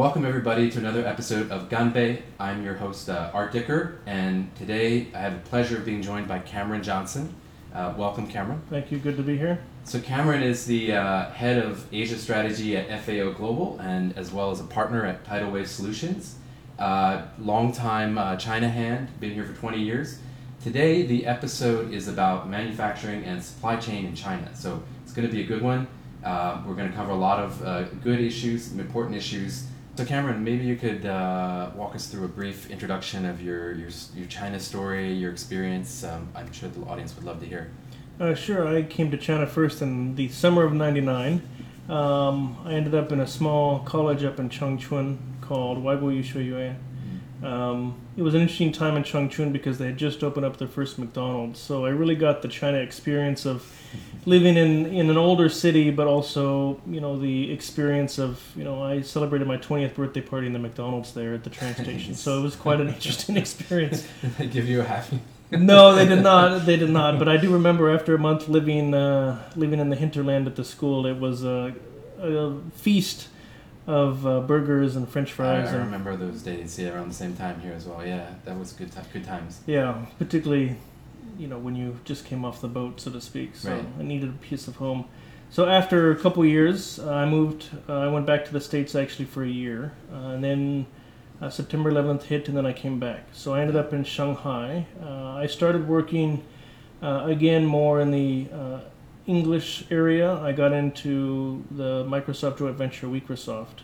welcome everybody to another episode of Ganbei. I'm your host, uh, Art Dicker, and today I have the pleasure of being joined by Cameron Johnson. Uh, welcome, Cameron. Thank you. Good to be here. So Cameron is the uh, head of Asia strategy at FAO Global, and as well as a partner at Tidal Wave Solutions. Uh, longtime uh, China hand, been here for 20 years. Today, the episode is about manufacturing and supply chain in China. So it's going to be a good one. Uh, we're going to cover a lot of uh, good issues, important issues. So Cameron, maybe you could uh, walk us through a brief introduction of your, your, your China story, your experience. Um, I'm sure the audience would love to hear. Uh, sure. I came to China first in the summer of '99. Um, I ended up in a small college up in Changchun called Waibo Yue. Um, it was an interesting time in Changchun because they had just opened up their first McDonald's. So I really got the China experience of living in, in an older city, but also, you know, the experience of, you know, I celebrated my 20th birthday party in the McDonald's there at the train station. So it was quite an interesting experience. Did they give you a happy? no, they did not. They did not. But I do remember after a month living uh, living in the hinterland at the school, it was a, a feast of uh, burgers and French fries. I, I and, remember those days. Yeah, around the same time here as well. Yeah, that was good. T- good times. Yeah, particularly, you know, when you just came off the boat, so to speak. So Right. I needed a piece of home. So after a couple years, uh, I moved. Uh, I went back to the states actually for a year, uh, and then uh, September 11th hit, and then I came back. So I ended up in Shanghai. Uh, I started working uh, again more in the uh, English area. I got into the Microsoft joint venture Microsoft,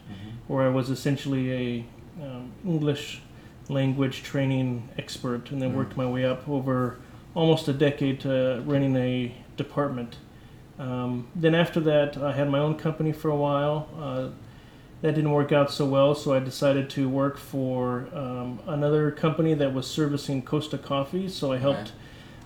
where I was essentially a um, English language training expert, and then Mm. worked my way up over almost a decade to running a department. Um, then after that, I had my own company for a while. Uh, that didn't work out so well, so I decided to work for um, another company that was servicing Costa Coffee. So I helped.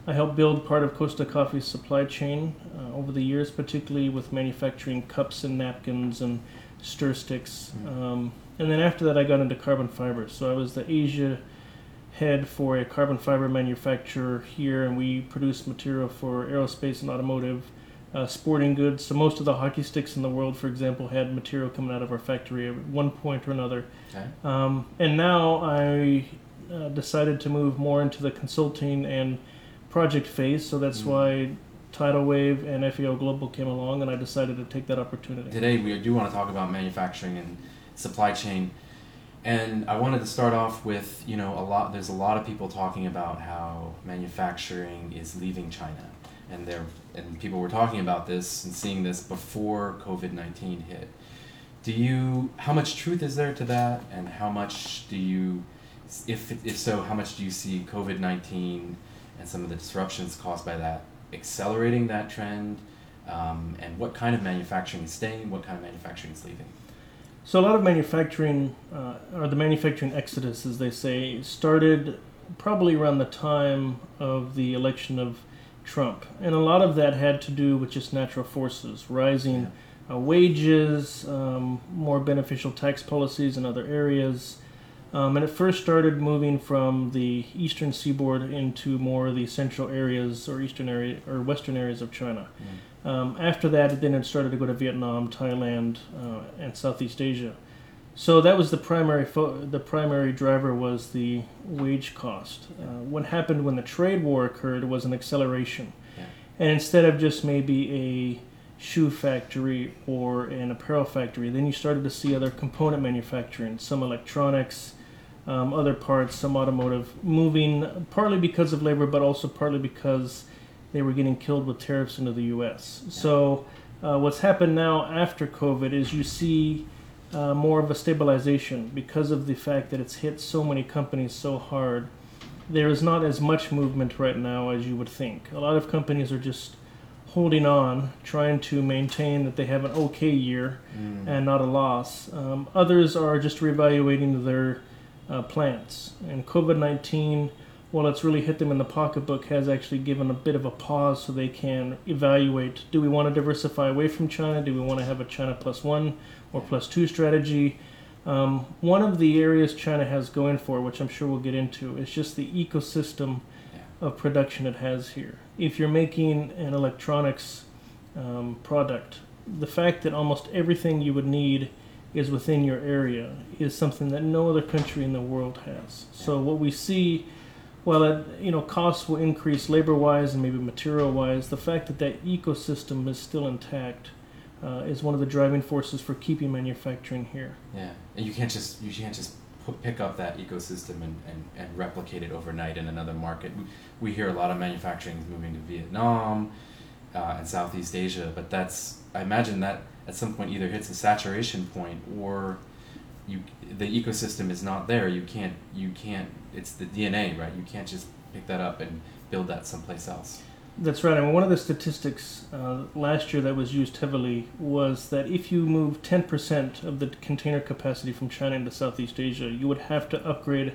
I helped build part of Costa Coffee's supply chain uh, over the years, particularly with manufacturing cups and napkins and stir sticks. Mm. Um, and then after that, I got into carbon fiber. So I was the Asia head for a carbon fiber manufacturer here, and we produce material for aerospace and automotive, uh, sporting goods. So most of the hockey sticks in the world, for example, had material coming out of our factory at one point or another. Okay. Um, and now I uh, decided to move more into the consulting and project phase. So that's Mm. why Tidal Wave and FEO Global came along, and I decided to take that opportunity. Today we do want to talk about manufacturing and supply chain, and I wanted to start off with you know a lot. There's a lot of people talking about how manufacturing is leaving China, and there and people were talking about this and seeing this before COVID nineteen hit. Do you? How much truth is there to that, and how much do you? If if so, how much do you see COVID nineteen and some of the disruptions caused by that accelerating that trend? Um, and what kind of manufacturing is staying? What kind of manufacturing is leaving? So a lot of manufacturing, uh, or the manufacturing exodus, as they say, started probably around the time of the election of Trump, and a lot of that had to do with just natural forces, rising uh, wages, um, more beneficial tax policies in other areas. Um, and it first started moving from the eastern seaboard into more of the central areas or eastern area or western areas of China. Um, after that, then it started to go to Vietnam, Thailand, uh, and Southeast Asia. So that was the primary fo- the primary driver was the wage cost. Uh, what happened when the trade war occurred was an acceleration, Yeah. and instead of just maybe a shoe factory or an apparel factory, then you started to see other component manufacturing, some electronics, um, other parts, some automotive, moving partly because of labor, but also partly because they were getting killed with tariffs into the U.S. So, uh, what's happened now after COVID is you see uh, more of a stabilization because of the fact that it's hit so many companies so hard. There is not as much movement right now as you would think. A lot of companies are just holding on, trying to maintain that they have an okay year Mm. and not a loss. Um, others are just reevaluating their uh, plans. And COVID 19, while it's really hit them in the pocketbook, has actually given a bit of a pause so they can evaluate do we want to diversify away from China? Do we want to have a China plus one or plus two strategy? Um, one of the areas China has going for, which I'm sure we'll get into, is just the ecosystem of production it has here. If you're making an electronics um, product, the fact that almost everything you would need is within your area is something that no other country in the world has. So what we see, while that you know costs will increase labor-wise and maybe material-wise, the fact that that ecosystem is still intact uh, is one of the driving forces for keeping manufacturing here. Yeah, and you can't just you can't just pick up that ecosystem and, and, and replicate it overnight in another market. We, we hear a lot of manufacturing moving to Vietnam uh, and Southeast Asia, but that's I imagine that at some point either hits a saturation point or you the ecosystem is not there. You can't you can't it's the DNA right. You can't just pick that up and build that someplace else. That's right. Mean, one of the statistics uh, last year that was used heavily was that if you move 10% of the container capacity from China into Southeast Asia, you would have to upgrade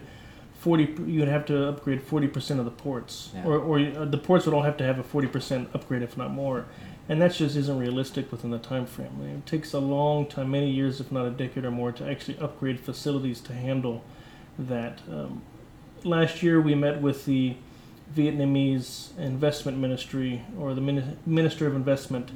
40. You would have to upgrade 40% of the ports, Yeah. or, or uh, the ports would all have to have a 40% upgrade, if not more. And that just isn't realistic within the time frame. I mean, it takes a long time, many years, if not a decade or more, to actually upgrade facilities to handle that. Um, last year, we met with the Vietnamese Investment Ministry or the Mini- Minister of Investment,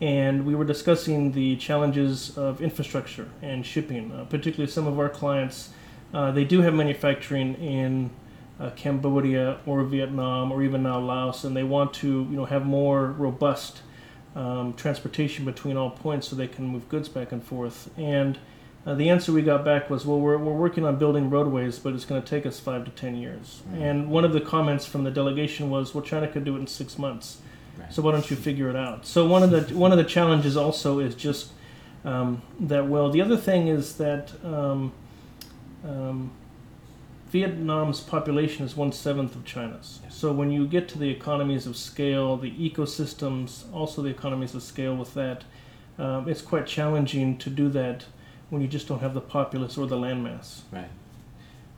and we were discussing the challenges of infrastructure and shipping. Uh, particularly, some of our clients, uh, they do have manufacturing in uh, Cambodia or Vietnam or even now Laos, and they want to, you know, have more robust um, transportation between all points so they can move goods back and forth. And uh, the answer we got back was, well, we're, we're working on building roadways, but it's going to take us five to ten years. Mhm. And one of the comments from the delegation was, well, China could do it in six months. Right. So why don't you figure it out? So one of the one of the challenges also is just um, that. Well, the other thing is that um, um, Vietnam's population is one seventh of China's. So when you get to the economies of scale, the ecosystems, also the economies of scale with that, um, it's quite challenging to do that when you just don't have the populace or the landmass. Right.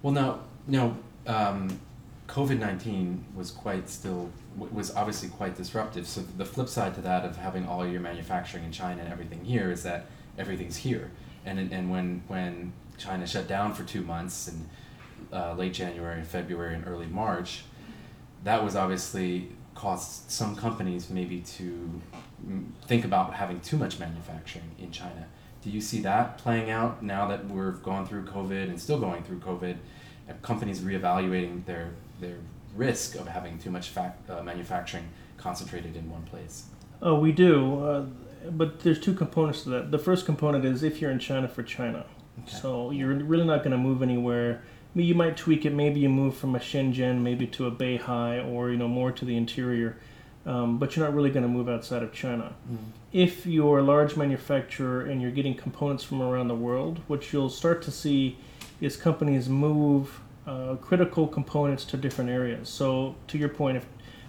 Well, now, now, um, COVID nineteen was quite still was obviously quite disruptive. So the flip side to that of having all your manufacturing in China and everything here is that everything's here. And and when when China shut down for two months in uh, late January, and February, and early March, that was obviously caused some companies maybe to think about having too much manufacturing in China. Do you see that playing out now that we've gone through COVID and still going through COVID? Companies reevaluating their their risk of having too much uh, manufacturing concentrated in one place. Oh, we do, uh, but there's two components to that. The first component is if you're in China for China. Okay. So you're really not going to move anywhere. I mean, you might tweak it. Maybe you move from a Shenzhen, maybe to a Beihai, or you know more to the interior. Um, but you're not really going to move outside of China. If you're a large manufacturer and you're getting components from around the world, what you'll start to see is companies move uh, critical components to different areas. So to your point, if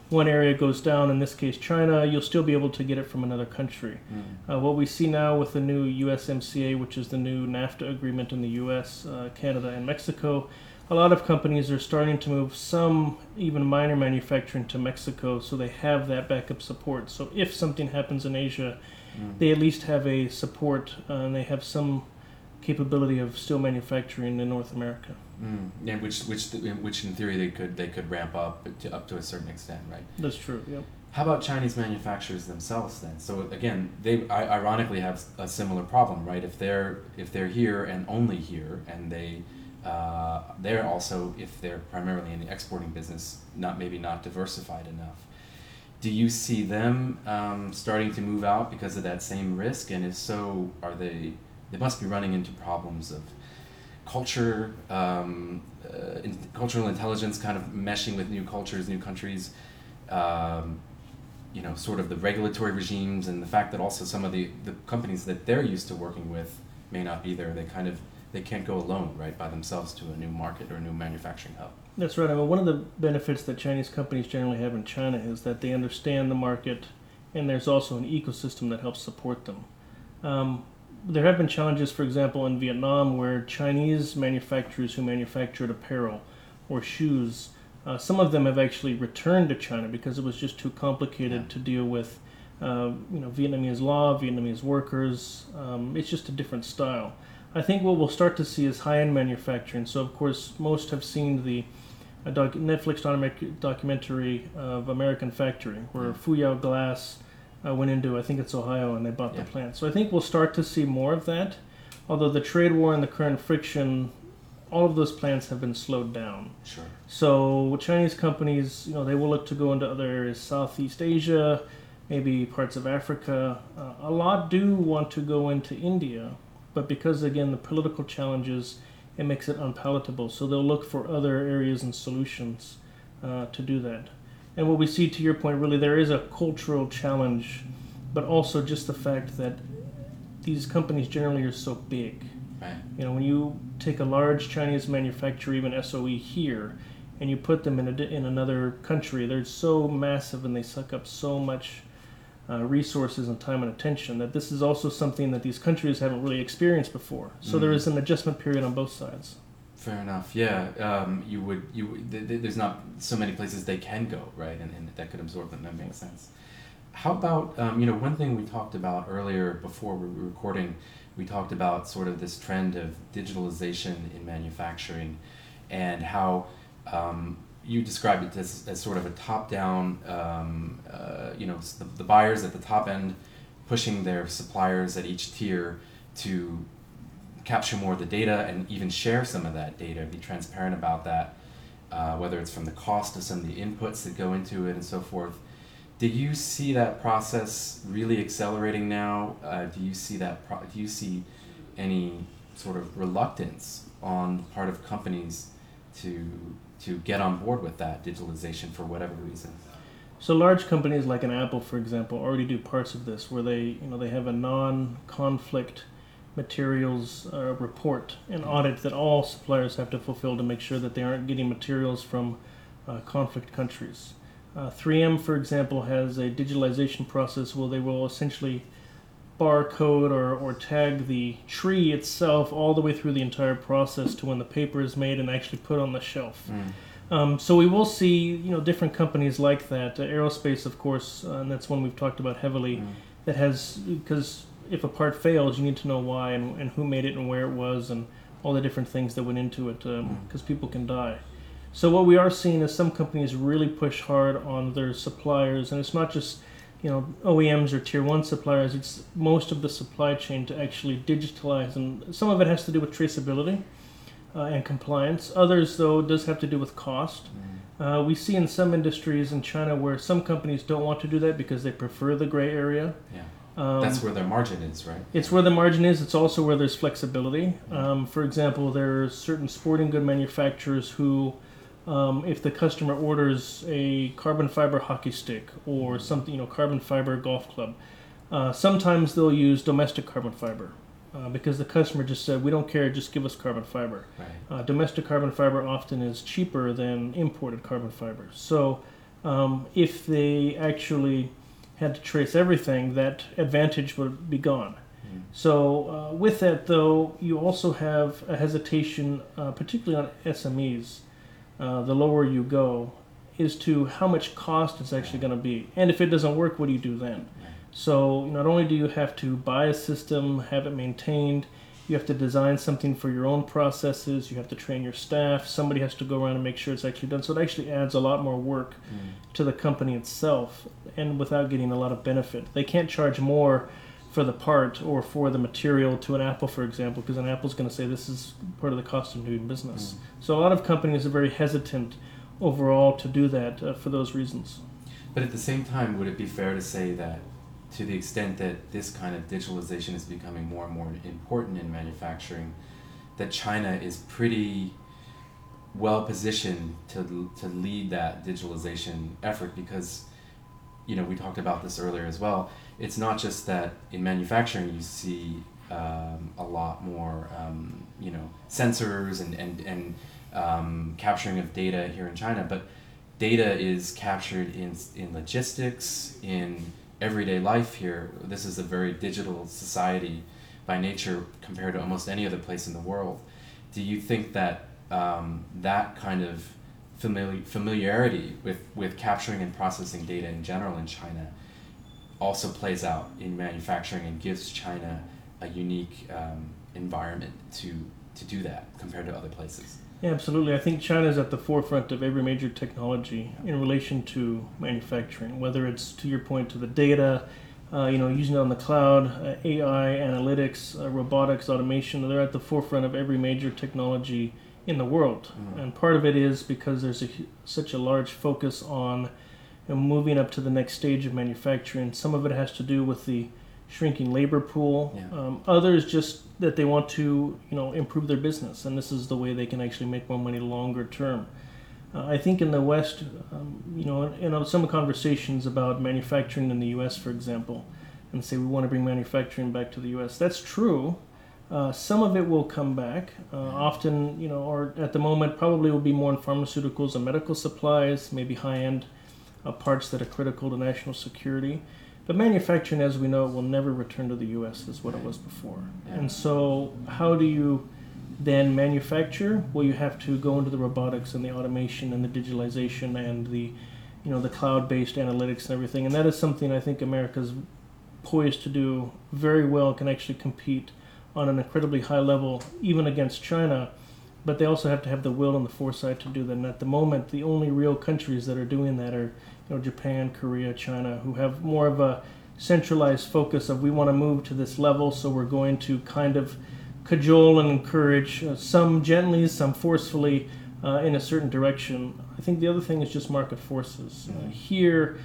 one area goes down, in this case China, you'll still be able to get it from another country. Mm. Uh, what we see now with the new USMCA, which is the new NAFTA agreement in the US, uh, Canada, and Mexico, a lot of companies are starting to move some, even minor manufacturing to Mexico so they have that backup support. So if something happens in Asia, Mm. they at least have a support uh, and they have some capability of still manufacturing in North America. Mm. Yeah, which which which in theory they could they could ramp up to, up to a certain extent, right? That's true, yep. How about Chinese manufacturers themselves then? So again, they ironically have a similar problem, right? If they're if they're here and only here, and they uh, they're also if they're primarily in the exporting business, not maybe not diversified enough. Do you see them um, starting to move out because of that same risk? And if so, are they? They must be running into problems of culture, um, uh, in, cultural intelligence, kind of meshing with new cultures, new countries. Um, you know, sort of the regulatory regimes and the fact that also some of the, the companies that they're used to working with may not be there. They kind of they can't go alone, right, by themselves to a new market or a new manufacturing hub. That's right. I mean, one of the benefits that Chinese companies generally have in China is that they understand the market, and there's also an ecosystem that helps support them. Um, there have been challenges, for example, in Vietnam, where Chinese manufacturers who manufactured apparel or shoes, uh, some of them have actually returned to China because it was just too complicated Yeah. to deal with. Uh, you know, Vietnamese law, Vietnamese workers. Um, it's just a different style. I think what we'll start to see is high-end manufacturing. So, of course, most have seen the uh, doc- Netflix documentary of American Factory, where Fuyao Glass uh, went into, I think it's Ohio, and they bought Yeah. the plant. So I think we'll start to see more of that. although the trade war and the current friction, all of those plants have been slowed down. Sure. So Chinese companies, you know, they will look to go into other areas, Southeast Asia, maybe parts of Africa. Uh, a lot do want to go into India, but because again the political challenges, it makes it unpalatable. So they'll look for other areas and solutions uh, to do that. And what we see, to your point, really there is a cultural challenge, but also just the fact that these companies generally are so big. Right. You know, when you take a large Chinese manufacturer, even SOE here, and you put them in a, in another country, they're so massive and they suck up so much uh, resources and time and attention that this is also something that these countries haven't really experienced before. So Mm. there is an adjustment period on both sides. Fair enough. Yeah, um, you would. You th- th- there's not so many places they can go, right? And, and that could absorb them. That makes sense. How about um, you know one thing we talked about earlier before we were recording, we talked about sort of this trend of digitalization in manufacturing, and how um, you described it as, as sort of a top-down. Um, uh, you know, the, the buyers at the top end pushing their suppliers at each tier to capture more of the data and even share some of that data, be transparent about that, uh, whether it's from the cost of some of the inputs that go into it and so forth. Did you see that process really accelerating now? Uh, do you see that? Pro- do you see any sort of reluctance on the part of companies to to get on board with that digitalization for whatever reason? So large companies like an Apple, for example, already do parts of this where they, you know, they have a non-conflict materials uh, report and audit that all suppliers have to fulfill to make sure that they aren't getting materials from uh, conflict countries. Uh, 3M, for example, has a digitalization process where they will essentially barcode or, or tag the tree itself all the way through the entire process to when the paper is made and actually put on the shelf. Um, so we will see, you know, different companies like that. Uh, aerospace, of course, uh, and that's one we've talked about heavily. Mm. That has because if a part fails, you need to know why and, and who made it and where it was and all the different things that went into it because people can die. So what we are seeing is some companies really push hard on their suppliers, and it's not just you know OEMs or tier one suppliers. It's most of the supply chain to actually digitalize, and some of it has to do with traceability uh, and compliance. Others, though, does have to do with cost. Uh, we see in some industries in China where some companies don't want to do that because they prefer the gray area. Yeah, Um, that's where their margin is, right? it's where the margin is. It's also where there's flexibility. Um, for example, there are certain sporting good manufacturers who, um, if the customer orders a carbon fiber hockey stick or something, you know, carbon fiber golf club, uh, sometimes they'll use domestic carbon fiber uh, because the customer just said, "We don't care, just give us carbon fiber." Right. Uh, domestic carbon fiber often is cheaper than imported carbon fiber. So, um, if they actually had to trace everything, that advantage would be gone. Mm. So, uh, with that, though, you also have a hesitation, uh, particularly on SMEs. Uh, the lower you go, is to how much cost it's actually going to be, and if it doesn't work, what do you do then? So not only do you have to buy a system, have it maintained, you have to design something for your own processes, you have to train your staff, somebody has to go around and make sure it's actually done. So it actually adds a lot more work Mm. to the company itself and without getting a lot of benefit. They can't charge more for the part or for the material to an Apple, for example, because an Apple's going to say this is part of the cost of doing business. So a lot of companies are very hesitant overall to do that uh, for those reasons. But at the same time, would it be fair to say that to the extent that this kind of digitalization is becoming more and more important in manufacturing, that China is pretty well positioned to, to lead that digitalization effort because, you know, we talked about this earlier as well. It's not just that in manufacturing you see um, a lot more, um, you know, sensors and, and, and um, capturing of data here in China, but data is captured in, in logistics, in everyday life here. This is a very digital society by nature compared to almost any other place in the world. Do you think that um, that kind of famili- familiarity with, with capturing and processing data in general in China also plays out in manufacturing and gives China a unique um, environment to, to do that compared to other places? Yeah, absolutely. I think China is at the forefront of every major technology in relation to manufacturing, whether it's to your point to the data, uh, you know, using it on the cloud, uh, AI, analytics, uh, robotics, automation. They're at the forefront of every major technology in the world, Mm. and part of it is because there's a, such a large focus on you know, moving up to the next stage of manufacturing. Some of it has to do with the shrinking labor pool. Yeah. Um, others just that they want to you know improve their business, and this is the way they can actually make more money longer term. Uh, I think in the West, um, you know, in, in some conversations about manufacturing in the U.S., for example, and say we want to bring manufacturing back to the U.S. That's true. Uh, some of it will come back. Uh, often, you know, or at the moment, probably will be more in pharmaceuticals and medical supplies, maybe high-end uh, parts that are critical to national security. But manufacturing, as we know, will never return to the U.S. as what it was before. And so, how do you then manufacture? Well, you have to go into the robotics and the automation and the digitalization and the, you know, the cloud-based analytics and everything. And that is something I think America's poised to do very well. Can actually compete on an incredibly high level, even against China. But they also have to have the will and the foresight to do that. And at the moment, the only real countries that are doing that are, you know, Japan, Korea, China, who have more of a centralized focus of we want to move to this level, so we're going to kind of cajole and encourage uh, some gently, some forcefully uh, in a certain direction. I think the other thing is just market forces. Uh, Mhm. here,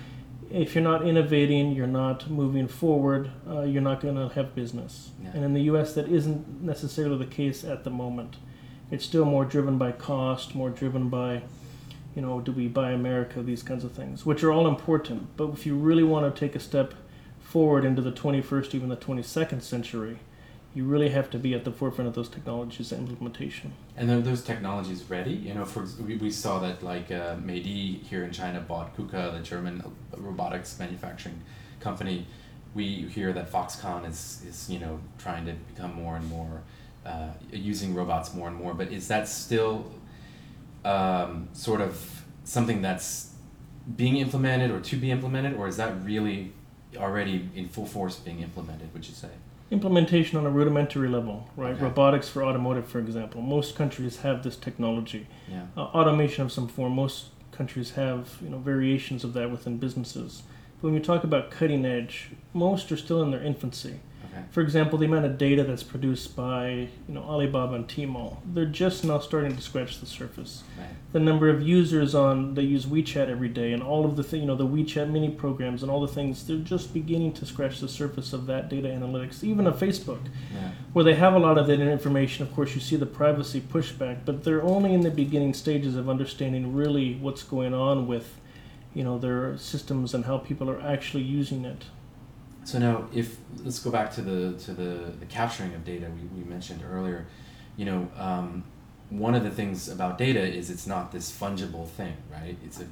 if you're not innovating, you're not moving forward, uh, you're not going to have business. Yeah. And in the U.S., that isn't necessarily the case at the moment. It's still more driven by cost, more driven by, you know, do we buy America, these kinds of things, which are all important. But if you really want to take a step forward into the 21st, even the 22nd century, you really have to be at the forefront of those technologies and implementation. And are those technologies ready? You know, for we, saw that like uh, Meidi here in China bought KUKA, the German robotics manufacturing company. We hear that Foxconn is, is you know trying to become more and more uh, using robots more and more. But is that still um, sort of something that's being implemented or to be implemented, or is that really already in full force being implemented? Would you say? Implementation on a rudimentary level, right? Okay. Robotics for automotive, for example. Most countries have this technology. Yeah. uh, automation of some form. Most countries have you know variations of that within businesses. But when you talk about cutting edge, most are still in their infancy. Okay. For example, the amount of data that's produced by you know Alibaba and Tmall, they're just now starting to scratch the surface. Right. The number of users on they use WeChat every day, and all of the th- you know the WeChat mini programs and all the things, they're just beginning to scratch the surface of that data analytics. Even of Facebook, Yeah. where they have a lot of that information. Of course, you see the privacy pushback, but they're only in the beginning stages of understanding really what's going on with, you know, their systems and how people are actually using it. So now, if let's go back to the to the, the capturing of data we, we mentioned earlier, you know, um, one of the things about data is it's not this fungible thing, right? It's a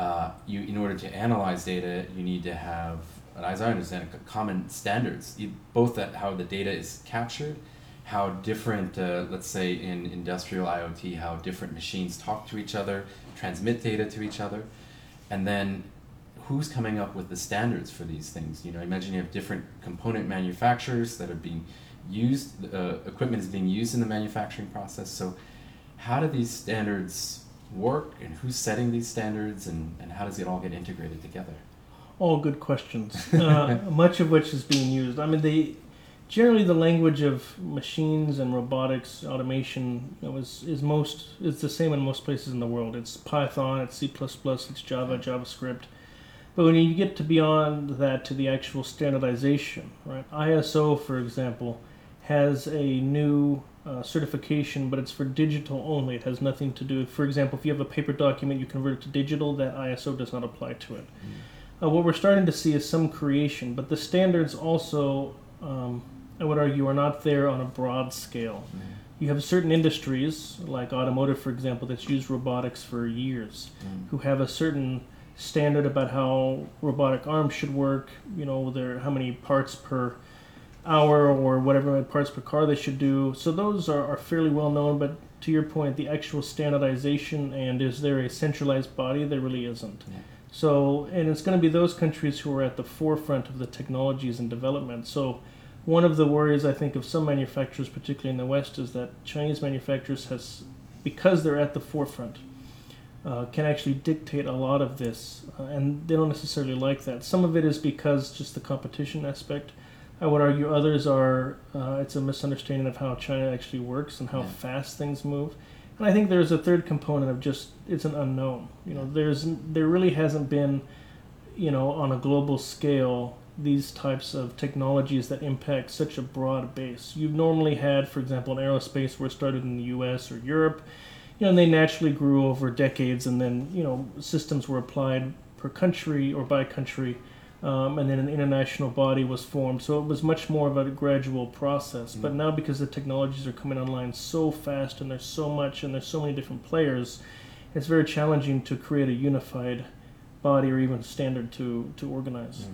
uh, you in order to analyze data, you need to have, as I understand it, common standards, both that how the data is captured, how different, uh, let's say in industrial IoT, how different machines talk to each other, transmit data to each other, and then who's coming up with the standards for these things? You know, imagine you have different component manufacturers that are being used, uh, equipment is being used in the manufacturing process. So, how do these standards work, and who's setting these standards, and, and how does it all get integrated together? All good questions. Uh, much of which is being used. I mean, they generally the language of machines and robotics automation you know, is is most is the same in most places in the world. It's Python, it's C++, it's Java, JavaScript. But when you get to beyond that to the actual standardization, right? ISO, for example, has a new uh, certification, but it's for digital only. It has nothing to do. For example, if you have a paper document, you convert it to digital. That ISO does not apply to it. Uh, what we're starting to see is some creation, but the standards also, um, I would argue, are not there on a broad scale. You have certain industries, like automotive, for example, that's used robotics for years, Mm. who have a certain standard about how robotic arms should work. You know, their how many parts per hour or whatever parts per car they should do. So those are, are fairly well known. But to your point, the actual standardization and is there a centralized body? There really isn't. Yeah. So, and it's going to be those countries who are at the forefront of the technologies and development. So, one of the worries I think of some manufacturers, particularly in the West, is that Chinese manufacturers has, because they're at the forefront, uh, can actually dictate a lot of this, uh, and they don't necessarily like that. Some of it is because just the competition aspect. I would argue others are uh, it's a misunderstanding of how China actually works and how Yeah. fast things move. And I think there's a third component of just it's an unknown. You know, there's there really hasn't been, you know, on a global scale these types of technologies that impact such a broad base. You've normally had, for example, in aerospace where it started in the U.S. or Europe, you know, and they naturally grew over decades, and then you know systems were applied per country or by country, um, and then an international body was formed. So it was much more of a gradual process. But now because the technologies are coming online so fast, and there's so much, and there's so many different players, it's very challenging to create a unified body or even standard to to organize.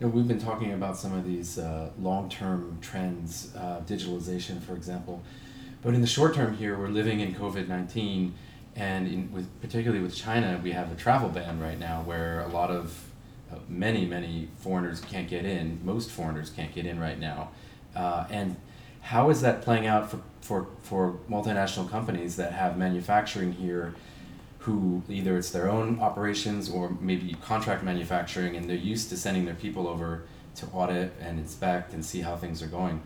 You know, we've been talking about some of these uh, long-term trends, uh, digitalization, for example, but in the short term here, we're living in COVID nineteen, and in, with particularly with China, we have a travel ban right now, where a lot of uh, many many foreigners can't get in. Most foreigners can't get in right now, uh, and how is that playing out for, for, for multinational companies that have manufacturing here? who either it's their own operations or maybe contract manufacturing and they're used to sending their people over to audit and inspect and see how things are going.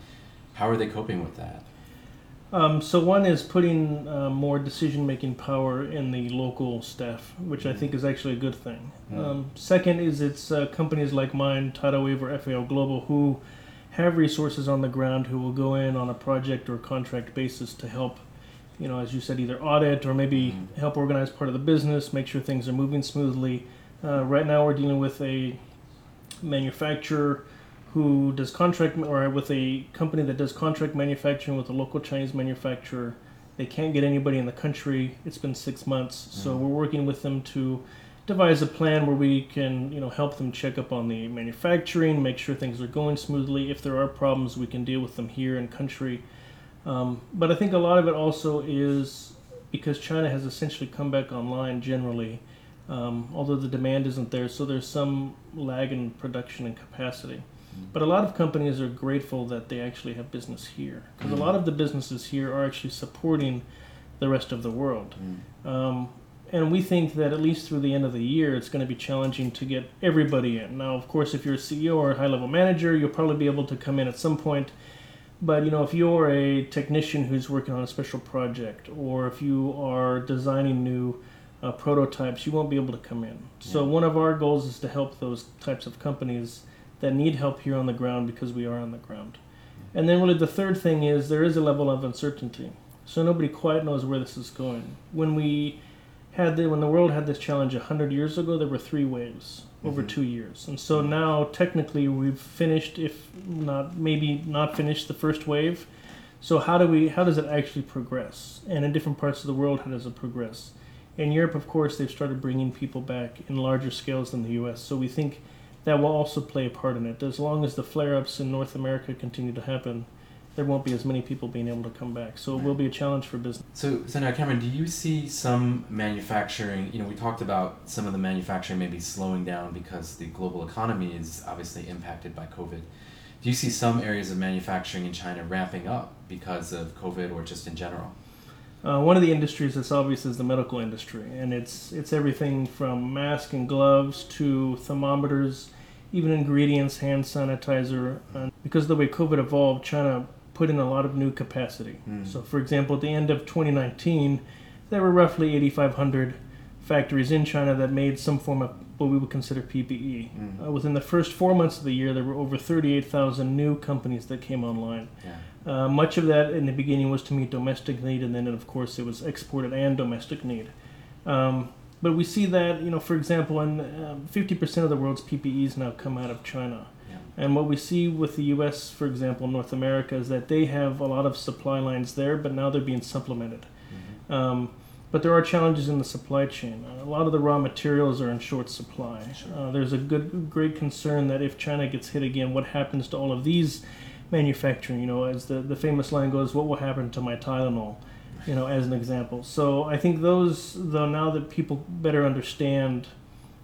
How are they coping with that? Um, so one is putting uh, more decision-making power in the local staff, which I think is actually a good thing. Mm. Um, second is it's uh, companies like mine, Tidal Wave or FAO Global, who have resources on the ground who will go in on a project or contract basis to help, you know, as you said, either audit or maybe Mhm. help organize part of the business, make sure things are moving smoothly. Uh, right now, we're dealing with a manufacturer who does contract or with a company that does contract manufacturing with a local Chinese manufacturer. They can't get anybody in the country. It's been six months, so Mhm. we're working with them to devise a plan where we can, you know, help them check up on the manufacturing, make sure things are going smoothly. If there are problems, we can deal with them here in country. Um, but I think a lot of it also is because China has essentially come back online generally, um, although the demand isn't there. So there's some lag in production and capacity. But a lot of companies are grateful that they actually have business here because Mm. a lot of the businesses here are actually supporting the rest of the world. Mm. Um, and we think that at least through the end of the year, it's going to be challenging to get everybody in. Now, of course, if you're a CEO or a high level manager, you'll probably be able to come in at some point. But you know, if you're a technician who's working on a special project, or if you are designing new uh, prototypes, you won't be able to come in. So Yeah. one of our goals is to help those types of companies that need help here on the ground because we are on the ground. And then really the third thing is there is a level of uncertainty. So nobody quite knows where this is going. When we had the, when the world had this challenge 100 years ago, there were three waves over Mhm. two years. And so now technically we've finished, if not maybe not finished the first wave. So how do we how does it actually progress? And in different parts of the world, how does it progress? In Europe, of course, they've started bringing people back in larger scales than the U.S. So we think that will also play a part in it. As long as the flare-ups in North America continue to happen, there won't be as many people being able to come back. So it will be a challenge for business. So, so now, Cameron, do you see some manufacturing? You know, we talked about some of the manufacturing maybe slowing down because the global economy is obviously impacted by COVID. Do you see some areas of manufacturing in China ramping up because of COVID or just in general? Uh, one of the industries that's obvious is the medical industry, and it's it's everything from masks and gloves to thermometers, even ingredients, hand sanitizer. And because of the way COVID evolved, China put in a lot of new capacity. Mm. So, for example, at the end of 2019, there were roughly 8,500 factories in China that made some form of what we would consider PPE. Mm. Uh, within the first four months of the year, there were over 38,000 new companies that came online. Yeah. Uh, much of that in the beginning was to meet domestic need, and then of course it was exported and domestic need. Um, but we see that, you know, for example, in um, 50% of the world's PPEs now come out of China. Yeah. And what we see with the U.S., for example, North America, is that they have a lot of supply lines there, but now they're being supplemented. Mhm. Um, but there are challenges in the supply chain. A lot of the raw materials are in short supply. Uh, there's a good, great concern that if China gets hit again, what happens to all of these manufacturing? You know, as the, the famous line goes, what will happen to my Tylenol? You know, as an example. So I think those, though, now that people better understand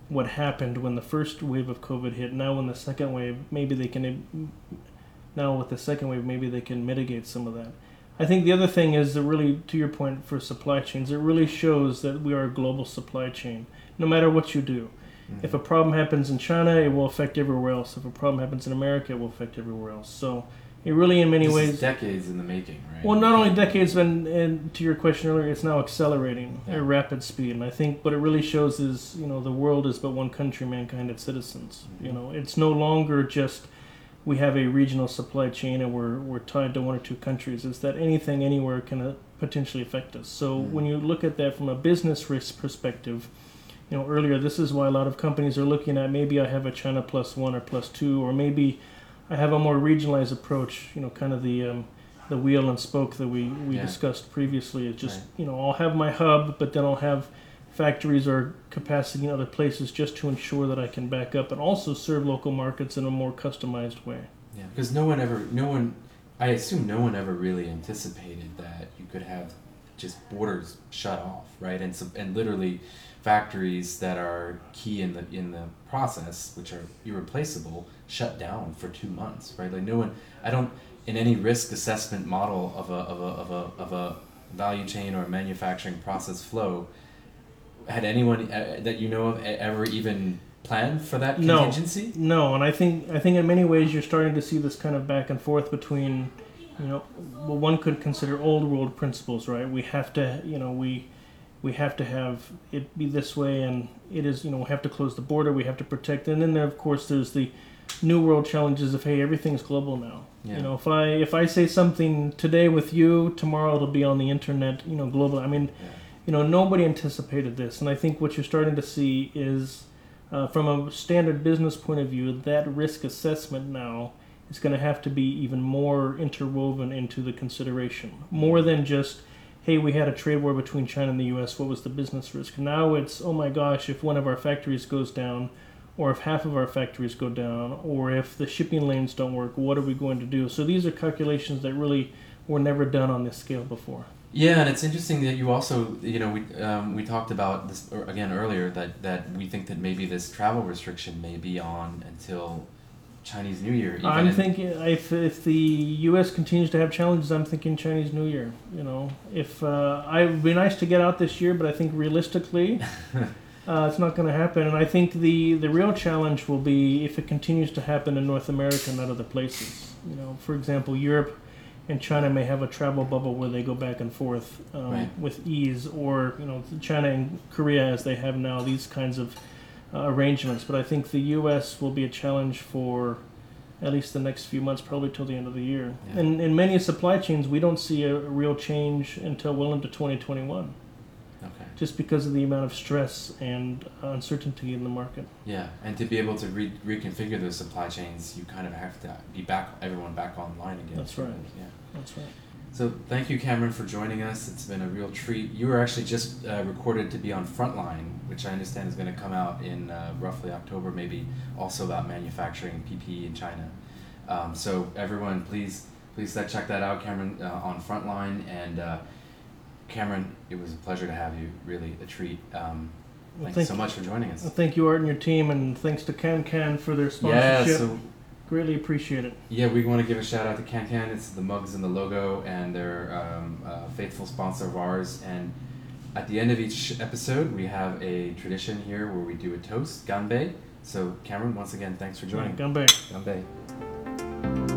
what happened when the first wave of COVID hit, now when the second wave, maybe they can, now with the second wave, maybe they can mitigate some of that. I think the other thing is that really, to your point for supply chains, it really shows that we are a global supply chain. No matter what you do, Mm-hmm. if a problem happens in China, it will affect everywhere else. If a problem happens in America, it will affect everywhere else. So, it really, in many This is ways, decades in the making, right? well, not only decades, but and, and to your question earlier, it's now accelerating Yeah. at rapid speed. And I think what it really shows is, you know, the world is but one country, mankind, its citizens. You know, it's no longer just we have a regional supply chain and we're, we're tied to one or two countries. is that anything, anywhere can uh, potentially affect us. So Mhm. when you look at that from a business risk perspective, you know, earlier, this is why a lot of companies are looking at maybe I have a China plus one or plus two, or maybe I have a more regionalized approach. You know, kind of the um, the wheel and spoke that we, we Yeah. discussed previously. It's just Right. you know I'll have my hub, but then I'll have factories or capacity in other places just to ensure that I can back up and also serve local markets in a more customized way. Yeah, because no one ever, no one, I assume no one ever really anticipated that you could have just borders shut off, right? And so, and literally, factories that are key in the in the process, which are irreplaceable, shut down for two months, right? Like no one, I don't, in any risk assessment model of a of a of a of a value chain or manufacturing process flow, had anyone uh, that you know of ever even planned for that contingency? No, and I think I think in many ways you're starting to see this kind of back and forth between, you know, well one could consider old world principles, right? We have to, you know, we we have to have it be this way, and it is, you know, we have to close the border, we have to protect, and then there, of course there's the new world challenges of hey everything's global now. Yeah. You know, if I if I say something today with you, tomorrow it'll be on the internet, you know, global. I mean, Yeah. You know, nobody anticipated this, and I think what you're starting to see is, uh, from a standard business point of view, that risk assessment now is going to have to be even more interwoven into the consideration, more than just, hey, we had a trade war between China and the U.S. What was the business risk? Now it's, oh my gosh, if one of our factories goes down, or if half of our factories go down, or if the shipping lanes don't work, what are we going to do? So these are calculations that really were never done on this scale before. Yeah, and it's interesting that you also, you know, we um, we talked about this again earlier that that we think that maybe this travel restriction may be on until Chinese New Year. Even I'm in- thinking if if the U.S. continues to have challenges, I'm thinking Chinese New Year. You know, if uh, I would be nice to get out this year, but I think realistically, uh, it's not going to happen. And I think the the real challenge will be if it continues to happen in North America and not other places. You know, for example, Europe and China may have a travel bubble where they go back and forth um, Right. with ease, or you know, China and Korea as they have now these kinds of uh, arrangements. But I think the U.S. will be a challenge for at least the next few months, probably till the end of the year. Yeah. And in many supply chains, we don't see a real change until well into 2021, okay. Just because of the amount of stress and uncertainty in the market. Yeah, and to be able to re- reconfigure those supply chains, you kind of have to be back everyone back online again. That's right. Yeah. That's right. So thank you, Cameron, for joining us. It's been a real treat. You were actually just uh, recorded to be on Frontline, which I understand is going to come out in uh, roughly October, maybe also about manufacturing PPE in China. Um, so everyone, please, please check that out, Cameron, uh, on Frontline. And uh, Cameron, it was a pleasure to have you. Really a treat. Um, Well, thank, thank so much for joining us. Well, thank you, Art, and your team, and thanks to CanCan for their Yeah, sponsorship. so Greatly appreciate it. Yeah, we want to give a shout out to CanCan. It's the mugs and the logo, and they're um, a faithful sponsor of ours. And at the end of each episode, we have a tradition here where we do a toast, ganbei. So, Cameron, once again, thanks for joining. Ganbei. Ganbei.